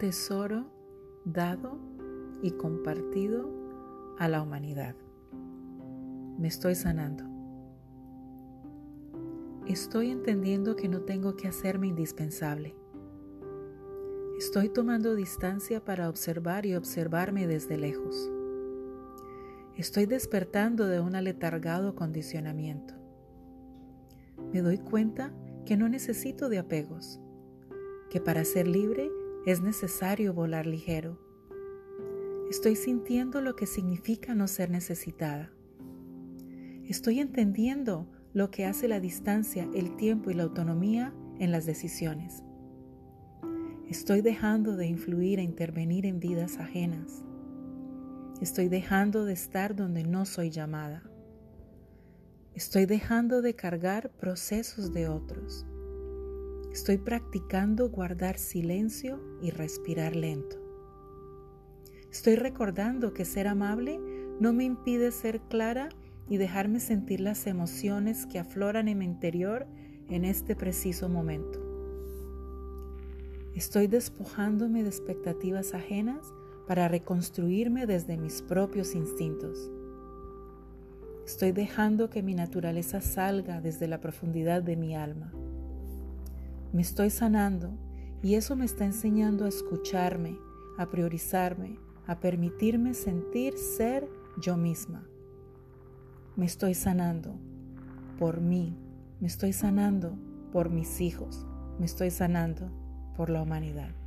tesoro dado y compartido a la humanidad. Me estoy sanando. Estoy entendiendo que no tengo que hacerme indispensable. Estoy tomando distancia para observar y observarme desde lejos. Estoy despertando de un aletargado condicionamiento. Me doy cuenta que no necesito de apegos, que para ser libre es necesario volar ligero. Estoy sintiendo lo que significa no ser necesitada. Estoy entendiendo lo que hace la distancia, el tiempo y la autonomía en las decisiones. Estoy dejando de influir e intervenir en vidas ajenas. Estoy dejando de estar donde no soy llamada. Estoy dejando de cargar procesos de otros. Estoy practicando guardar silencio y respirar lento. Estoy recordando que ser amable no me impide ser clara y dejarme sentir las emociones que afloran en mi interior en este preciso momento. Estoy despojándome de expectativas ajenas para reconstruirme desde mis propios instintos. Estoy dejando que mi naturaleza salga desde la profundidad de mi alma. Me estoy sanando y eso me está enseñando a escucharme, a priorizarme, a permitirme sentir ser yo misma. Me estoy sanando por mí, me estoy sanando por mis hijos, me estoy sanando por la humanidad.